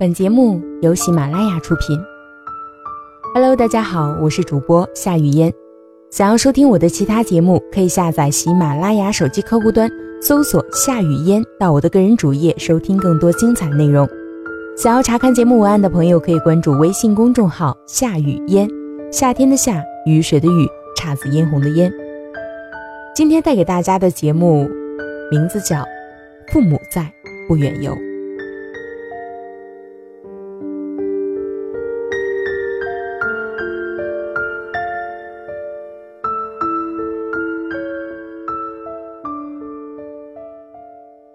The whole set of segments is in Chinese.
本节目由喜马拉雅出品。Hello，大家好，我是主播夏雨嫣。想要收听我的其他节目，可以下载喜马拉雅手机客户端，搜索“夏雨嫣”，到我的个人主页收听更多精彩内容。想要查看节目文案的朋友，可以关注微信公众号“夏雨嫣”，夏天的夏，雨水的雨，姹紫嫣红的嫣。今天带给大家的节目名字叫《父母在，不远游》。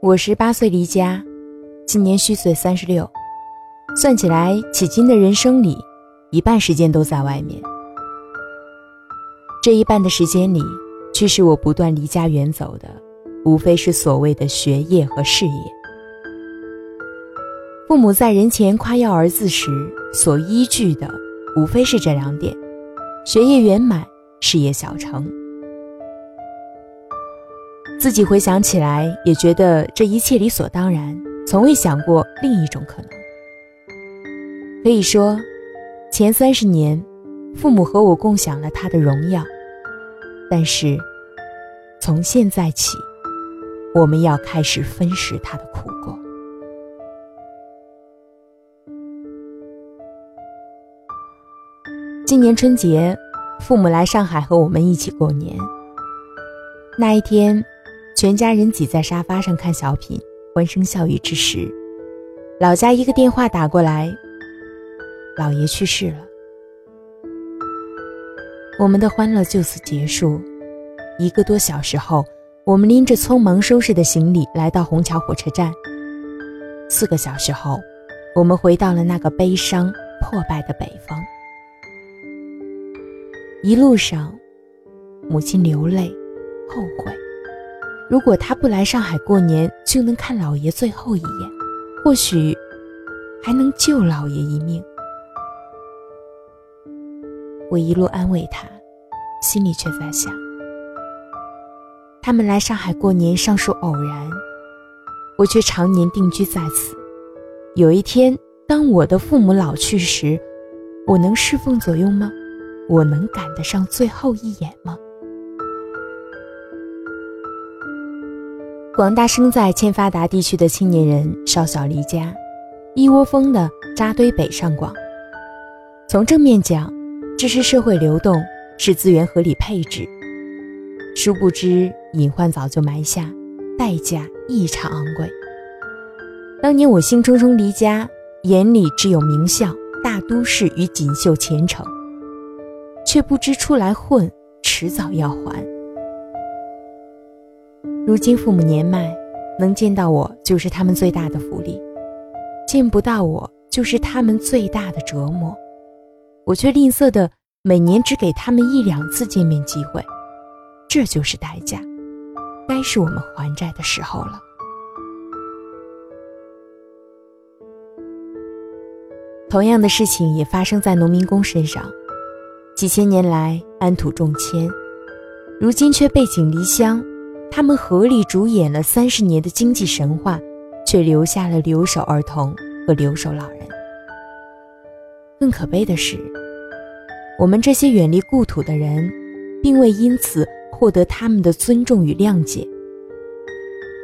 我十八岁离家，今年虚岁三十六，算起来，迄今的人生里，一半时间都在外面。这一半的时间里，驱使我不断离家远走的，无非是所谓的学业和事业。父母在人前夸耀儿子时，所依据的，无非是这两点：学业圆满，事业小成。自己回想起来，也觉得这一切理所当然，从未想过另一种可能。可以说，前三十年，父母和我共享了他的荣耀，但是，从现在起，我们要开始分食他的苦果。今年春节，父母来上海和我们一起过年。那一天。全家人挤在沙发上看小品，欢声笑语之时，老家一个电话打过来，姥爷去世了。我们的欢乐就此结束。一个多小时后，我们拎着匆忙收拾的行李来到虹桥火车站。四个小时后，我们回到了那个悲伤破败的北方。一路上，母亲流泪，后悔。如果他不来上海过年，就能看老爷最后一眼，或许还能救老爷一命。我一路安慰他，心里却在想：他们来上海过年尚属偶然，我却常年定居在此。有一天，当我的父母老去时，我能侍奉左右吗？我能赶得上最后一眼吗？广大生在欠发达地区的青年人少小离家，一窝蜂的扎堆北上广。从正面讲，这是社会流动，是资源合理配置。殊不知隐患早就埋下，代价异常昂贵。当年我兴冲冲离家，眼里只有名校、大都市与锦绣前程，却不知出来混，迟早要还。如今父母年迈，能见到我就是他们最大的福利；见不到我就是他们最大的折磨。我却吝啬的每年只给他们一两次见面机会，这就是代价。该是我们还债的时候了。同样的事情也发生在农民工身上，几千年来安土重迁，如今却背井离乡。他们合力主演了三十年的经济神话，却留下了留守儿童和留守老人。更可悲的是，我们这些远离故土的人，并未因此获得他们的尊重与谅解。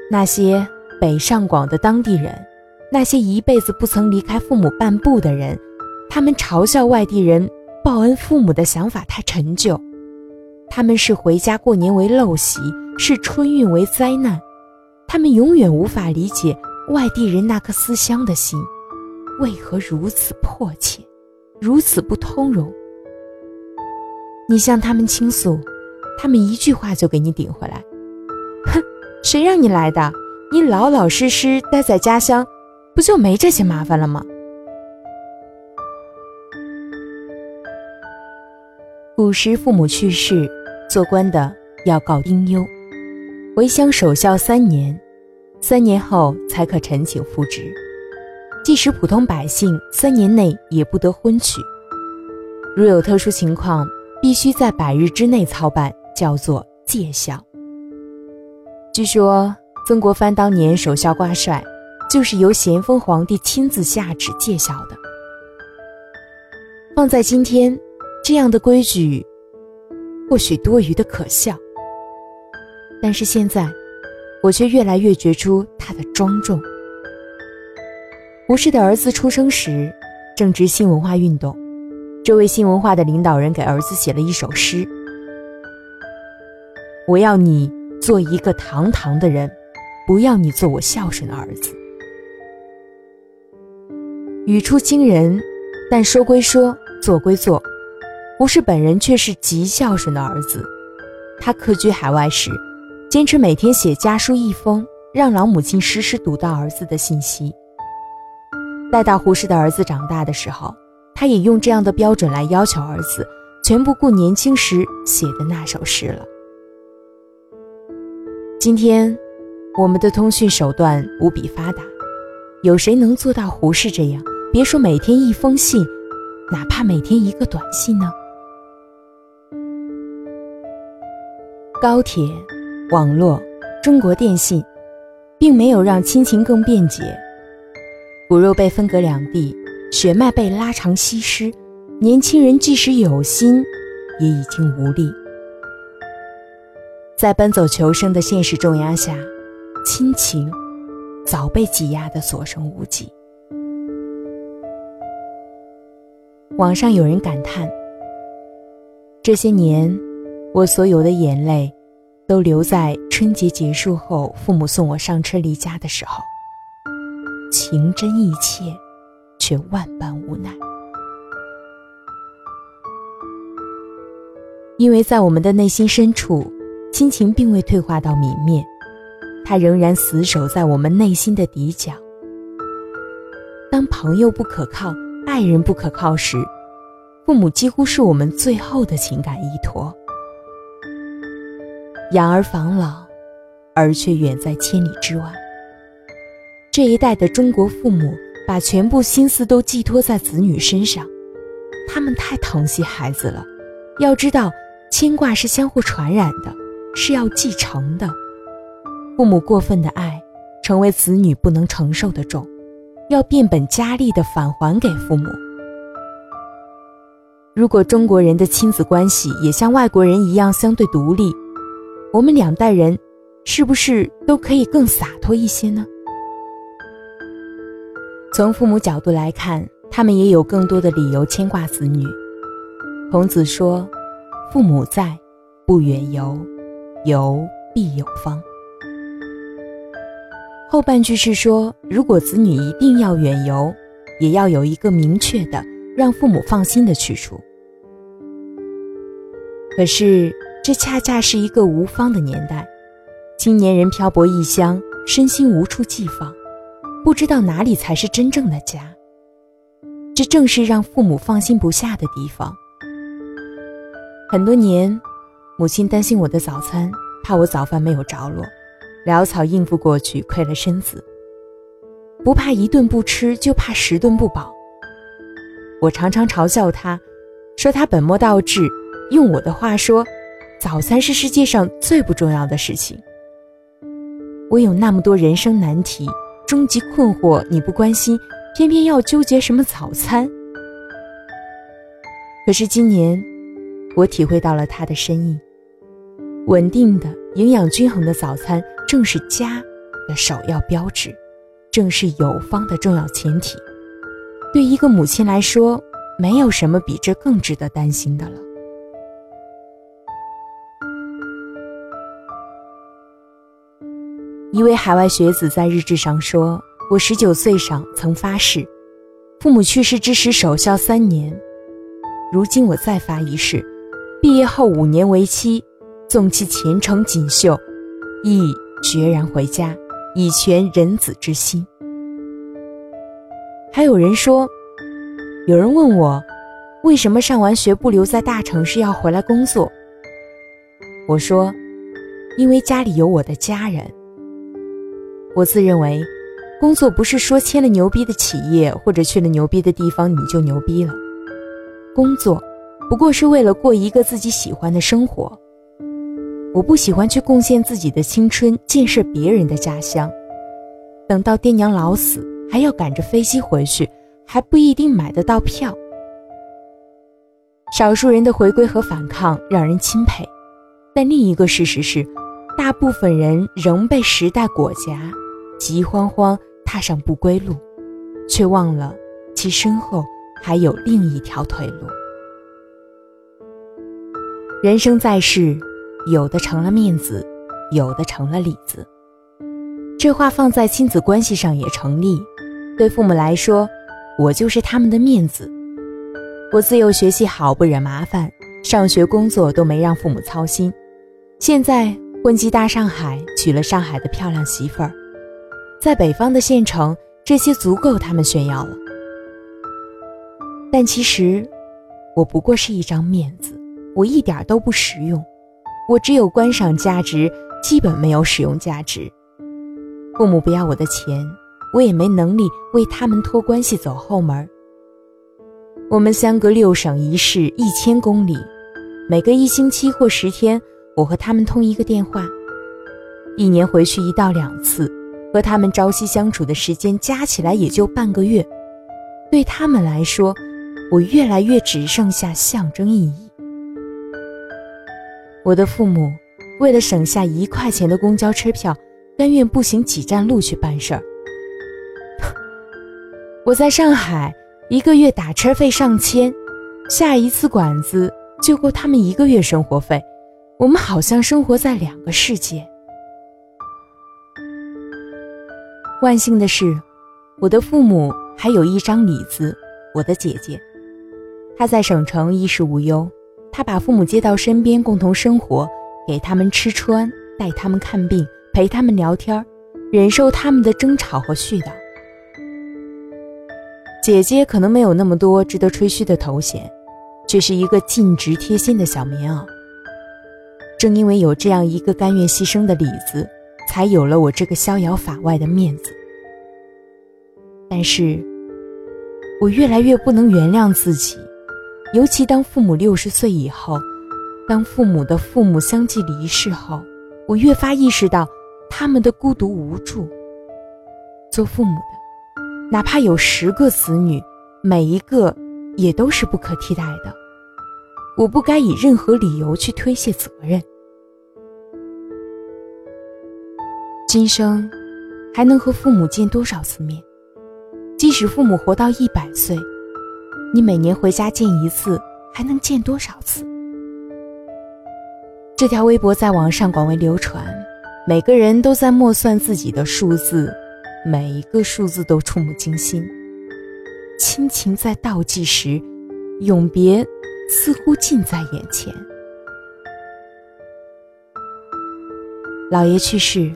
那些北上广的当地人，那些一辈子不曾离开父母半步的人，他们嘲笑外地人报恩父母的想法太陈旧，他们是回家过年为陋习。视春运为灾难，他们永远无法理解外地人那颗思乡的心，为何如此迫切，如此不通融。你向他们倾诉，他们一句话就给你顶回来：“哼，谁让你来的？你老老实实待在家乡，不就没这些麻烦了吗？”古时父母去世，做官的要告丁忧。回乡守孝三年，三年后才可陈请复职。即使普通百姓三年内也不得婚娶，如有特殊情况，必须在百日之内操办，叫做戒孝。据说曾国藩当年守孝挂帅，就是由咸丰皇帝亲自下旨戒孝的。放在今天，这样的规矩或许多余的可笑，但是现在，我却越来越觉出他的庄重。胡适的儿子出生时，正值新文化运动，这位新文化的领导人给儿子写了一首诗：“我要你做一个堂堂的人，不要你做我孝顺的儿子。”语出惊人，但说归说。做归做，胡适本人却是极孝顺的儿子。他客居海外时，坚持每天写家书一封，让老母亲时时读到儿子的信息。待到胡适的儿子长大的时候，他也用这样的标准来要求儿子，全不顾年轻时写的那首诗了。今天，我们的通讯手段无比发达，有谁能做到胡适这样？别说每天一封信。哪怕每天一个短信呢？高铁、网络、中国电信，并没有让亲情更便捷。骨肉被分隔两地，血脉被拉长稀释，年轻人即使有心，也已经无力。在奔走求生的现实重压下，亲情早被挤压得所剩无几。网上有人感叹：“这些年，我所有的眼泪，都留在春节结束后，父母送我上车离家的时候。情真意切，却万般无奈。因为在我们的内心深处，亲情并未退化到泯灭，它仍然死守在我们内心的底角。当朋友不可靠。”爱人不可靠时，父母几乎是我们最后的情感依托。养儿防老，儿却远在千里之外。这一代的中国父母把全部心思都寄托在子女身上，他们太疼惜孩子了。要知道，牵挂是相互传染的，是要继承的。父母过分的爱，成为子女不能承受的重。要变本加厉地返还给父母。如果中国人的亲子关系也像外国人一样相对独立，我们两代人是不是都可以更洒脱一些呢？从父母角度来看，他们也有更多的理由牵挂子女。孔子说：“父母在，不远游，游必有方。”后半句是说，如果子女一定要远游，也要有一个明确的让父母放心的去处。可是，这恰恰是一个无方的年代，青年人漂泊异乡，身心无处寄放，不知道哪里才是真正的家。这正是让父母放心不下的地方。很多年，母亲担心我的早餐，怕我早饭没有着落。潦草应付过去，亏了身子。不怕一顿不吃，就怕十顿不饱。我常常嘲笑他，说他本末倒置。用我的话说，早餐是世界上最不重要的事情。我有那么多人生难题、终极困惑，你不关心，偏偏要纠结什么早餐？可是今年，我体会到了他的深意。稳定的、营养均衡的早餐。正是家的首要标志，正是有方的重要前提。对一个母亲来说，没有什么比这更值得担心的了。一位海外学子在日志上说：“我十九岁上曾发誓，父母去世之时守孝三年。如今我再发一誓，毕业后五年为期，纵其前程锦绣，亦。”决然回家，以全人子之心。还有人说，有人问我，为什么上完学不留在大城市，要回来工作？我说，因为家里有我的家人。我自认为，工作不是说签了牛逼的企业或者去了牛逼的地方你就牛逼了，工作不过是为了过一个自己喜欢的生活。我不喜欢去贡献自己的青春，建设别人的家乡。等到爹娘老死，还要赶着飞机回去，还不一定买得到票。少数人的回归和反抗让人钦佩，但另一个事实是，大部分人仍被时代裹挟，急慌慌踏上不归路，却忘了其身后还有另一条退路。人生在世，有的成了面子，有的成了里子。这话放在亲子关系上也成立。对父母来说，我就是他们的面子。我自幼学习好，不惹麻烦，上学工作都没让父母操心。现在混迹大上海，娶了上海的漂亮媳妇儿，在北方的县城，这些足够他们炫耀了。但其实，我不过是一张面子，我一点都不实用，我只有观赏价值，基本没有使用价值。父母不要我的钱，我也没能力为他们托关系走后门。我们相隔六省一市一千公里，每隔一星期或十天，我和他们通一个电话，一年回去一到两次，和他们朝夕相处的时间加起来也就半个月。对他们来说，我越来越只剩下象征意义。我的父母为了省下一块钱的公交车票，甘愿步行几站路去办事儿。我在上海。一个月打车费上千，下一次馆子就够他们一个月生活费。我们好像生活在两个世界。万幸的是，我的父母还有一张里子，我的姐姐。她在省城衣食无忧，她把父母接到身边共同生活，给他们吃穿，带他们看病，陪他们聊天，忍受他们的争吵和絮叨。姐姐可能没有那么多值得吹嘘的头衔，却是一个尽职贴心的小棉袄。正因为有这样一个甘愿牺牲的李子，才有了我这个逍遥法外的面子。但是，我越来越不能原谅自己，尤其当父母六十岁以后，当父母的父母相继离世后，我越发意识到他们的孤独无助。做父母的。哪怕有十个子女，每一个也都是不可替代的。我不该以任何理由去推卸责任。今生还能和父母见多少次面？即使父母活到一百岁，你每年回家见一次，还能见多少次？这条微博在网上广为流传，每个人都在默算自己的数字。每一个数字都触目惊心，亲情在倒计时，永别似乎近在眼前。姥爷去世，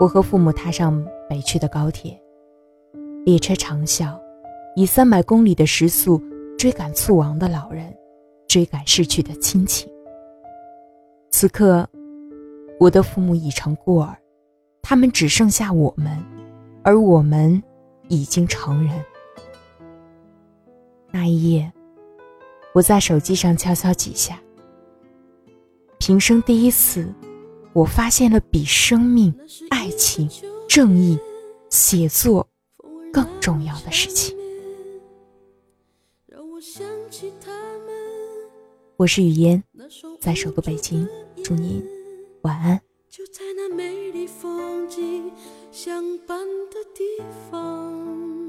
我和父母踏上北去的高铁，列车长啸，以三百公里的时速追赶猝亡的老人，追赶逝去的亲情。此刻，我的父母已成孤儿，他们只剩下我们。而我们已经成人。那一夜，我在手机上悄悄几下，平生第一次，我发现了比生命、爱情、正义、写作更重要的事情。让我想起他们。我是雨嫣，在首都北京，祝您晚安。就在那美丽风景相伴的地方，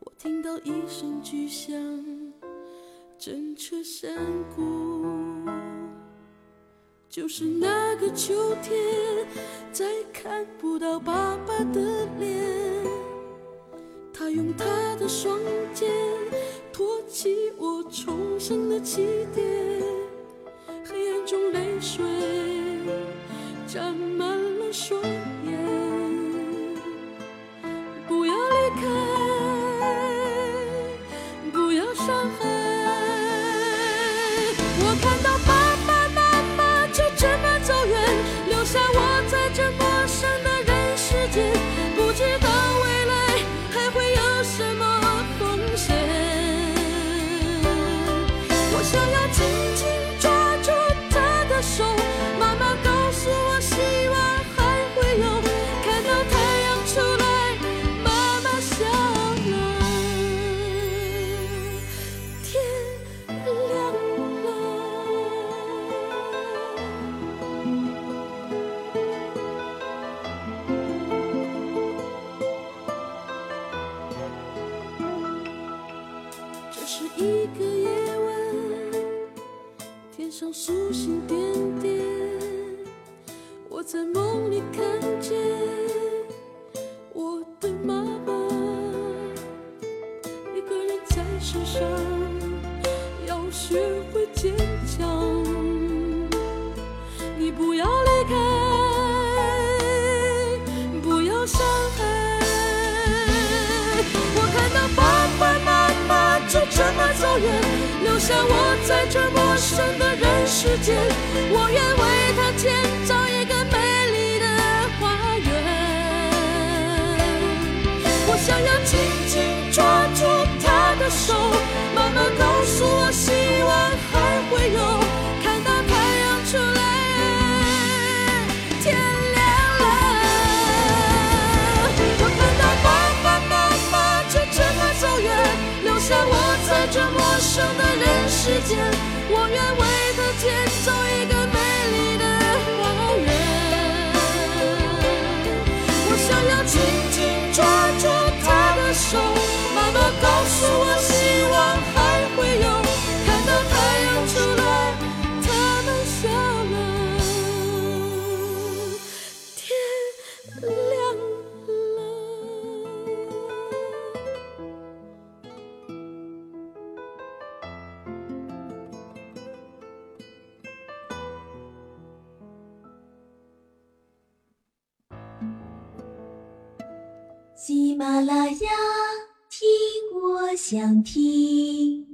我听到一声巨响，震彻山谷。就是那个秋天，再看不到爸爸的脸。他用他的双肩托起我重生的起点，黑暗中泪水沾满了双学会坚强。你不要离开不要伤害。我看到爸爸妈妈就这么走远留下我在这陌生的人世间。我愿为他建造一我愿为他建造想听我想听。